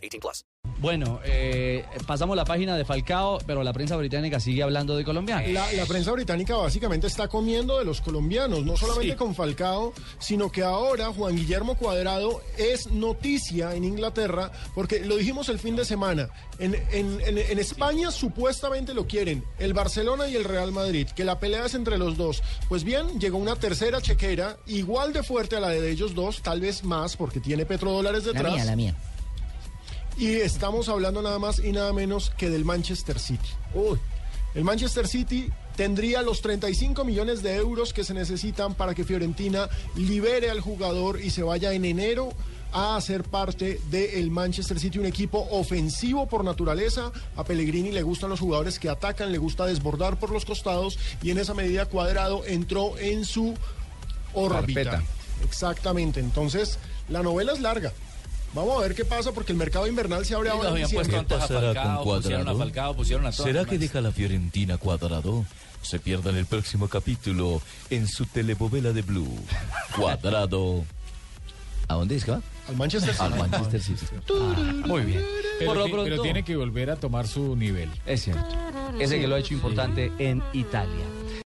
18 plus. Bueno, eh, pasamos la página de Falcao, pero la prensa británica sigue hablando de colombianos. La, la prensa británica básicamente está comiendo de los colombianos, no solamente Sí. con Falcao, sino que ahora Juan Guillermo Cuadrado es noticia en Inglaterra, porque lo dijimos el fin de semana. En, en- en- en España supuestamente lo quieren el Barcelona y el Real Madrid, que la pelea es entre los dos. Pues bien, llegó una tercera chequera, igual de fuerte a la de ellos dos, tal vez más, porque tiene petrodólares La detrás. mía, la mía. Y estamos hablando nada más y nada menos que del Manchester City. Uy, el Manchester City tendría los 35 millones de euros que se necesitan para que Fiorentina libere al jugador y se vaya en enero a hacer parte del Manchester City, un equipo ofensivo por naturaleza. A Pellegrini le gustan los jugadores que atacan, le gusta desbordar por los costados y en esa medida Cuadrado entró en su órbita. Carpeta. Exactamente, entonces la novela es larga. Vamos a ver qué pasa porque el mercado invernal se abre Sí, ahora habían puesto antes a pasará Falcao, con pusieron a Cuadrado? Falcao, pusieron a. ¿Será que deja la Fiorentina cuadrado? Se pierdan el próximo capítulo en su telebovela de Blue. Cuadrado. ¿A dónde es que va? Al Manchester City. Al Manchester City. Muy bien. Pero, Por lo ti- pero pronto- tiene que volver a tomar su nivel. Es cierto. Ese que lo ha hecho importante en Italia.